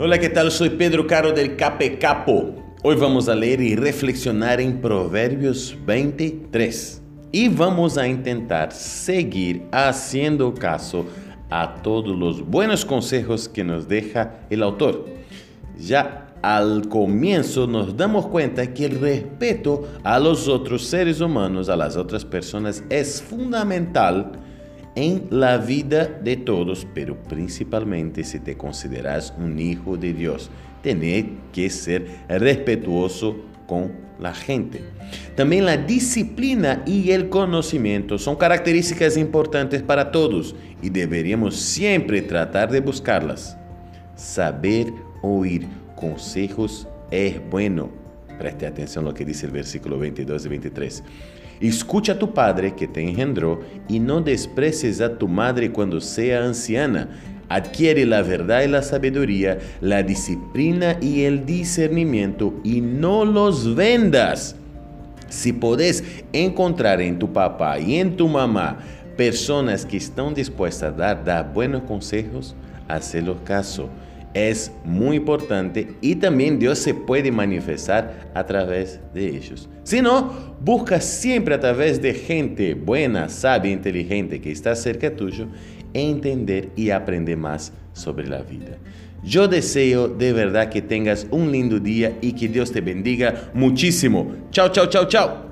Hola, ¿qué tal? Soy Pedro Caro del Cape Capo. Hoy vamos a leer y reflexionar en Proverbios 23 y vamos a intentar seguir haciendo caso a todos los buenos consejos que nos deja el autor. Ya al comienzo nos damos cuenta que el respeto a los otros seres humanos, a las otras personas, es fundamental en la vida de todos, pero principalmente si te consideras un hijo de Dios. Tienes que ser respetuoso con la gente. También la disciplina y el conocimiento son características importantes para todos y deberíamos siempre tratar de buscarlas. Saber oír consejos es bueno. Preste atención a lo que dice el versículo 22 y 23. Escucha a tu padre que te engendró y no desprecies a tu madre cuando sea anciana. Adquiere la verdad y la sabiduría, la disciplina y el discernimiento y no los vendas. Si podés encontrar en tu papá y en tu mamá personas que están dispuestas a dar, dar buenos consejos, hazlo caso es muy importante y también Dios se puede manifestar a través de ellos. Si no, busca siempre a través de gente buena, sabia, inteligente que está cerca tuyo, entender y aprender más sobre la vida. Yo deseo de verdad que tengas un lindo día y que Dios te bendiga muchísimo. Chao, chao, chao, chao.